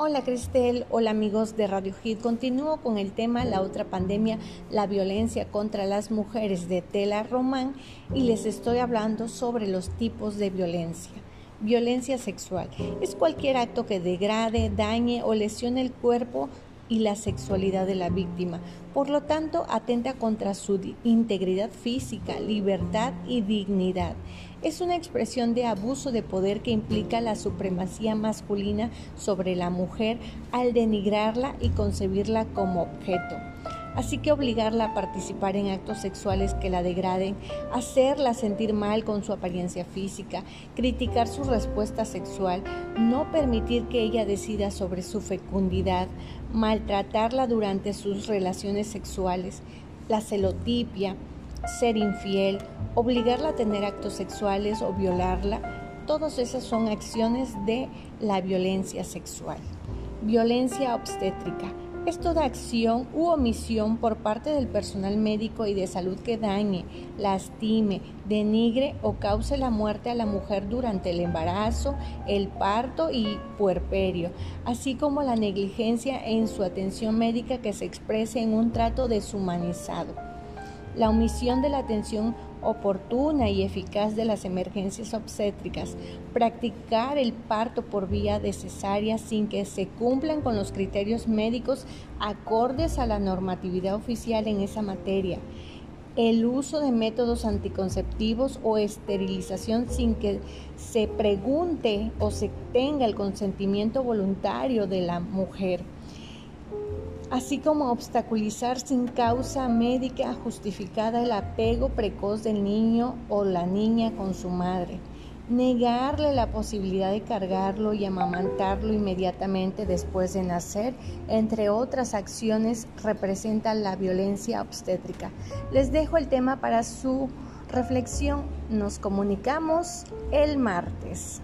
Hola Cristel, hola amigos de Radio Hit. Continúo con el tema La otra pandemia, la violencia contra las mujeres de Tela Román y les estoy hablando sobre los tipos de violencia. Violencia sexual es cualquier acto que degrade, dañe o lesione el cuerpo y la sexualidad de la víctima. Por lo tanto, atenta contra su integridad física, libertad y dignidad. Es una expresión de abuso de poder que implica la supremacía masculina sobre la mujer al denigrarla y concebirla como objeto así que obligarla a participar en actos sexuales que la degraden, hacerla sentir mal con su apariencia física, criticar su respuesta sexual, no permitir que ella decida sobre su fecundidad, maltratarla durante sus relaciones sexuales, la celotipia, ser infiel, obligarla a tener actos sexuales o violarla, todas esas son acciones de la violencia sexual. Violencia obstétrica es toda acción u omisión por parte del personal médico y de salud que dañe, lastime, denigre o cause la muerte a la mujer durante el embarazo, el parto y puerperio, así como la negligencia en su atención médica que se exprese en un trato deshumanizado. La omisión de la atención oportuna y eficaz de las emergencias obstétricas, practicar el parto por vía de cesárea sin que se cumplan con los criterios médicos acordes a la normatividad oficial en esa materia, el uso de métodos anticonceptivos o esterilización sin que se pregunte o se tenga el consentimiento voluntario de la mujer así como obstaculizar sin causa médica justificada el apego precoz del niño o la niña con su madre, negarle la posibilidad de cargarlo y amamantarlo inmediatamente después de nacer, entre otras acciones, representan la violencia obstétrica. Les dejo el tema para su reflexión. Nos comunicamos el martes.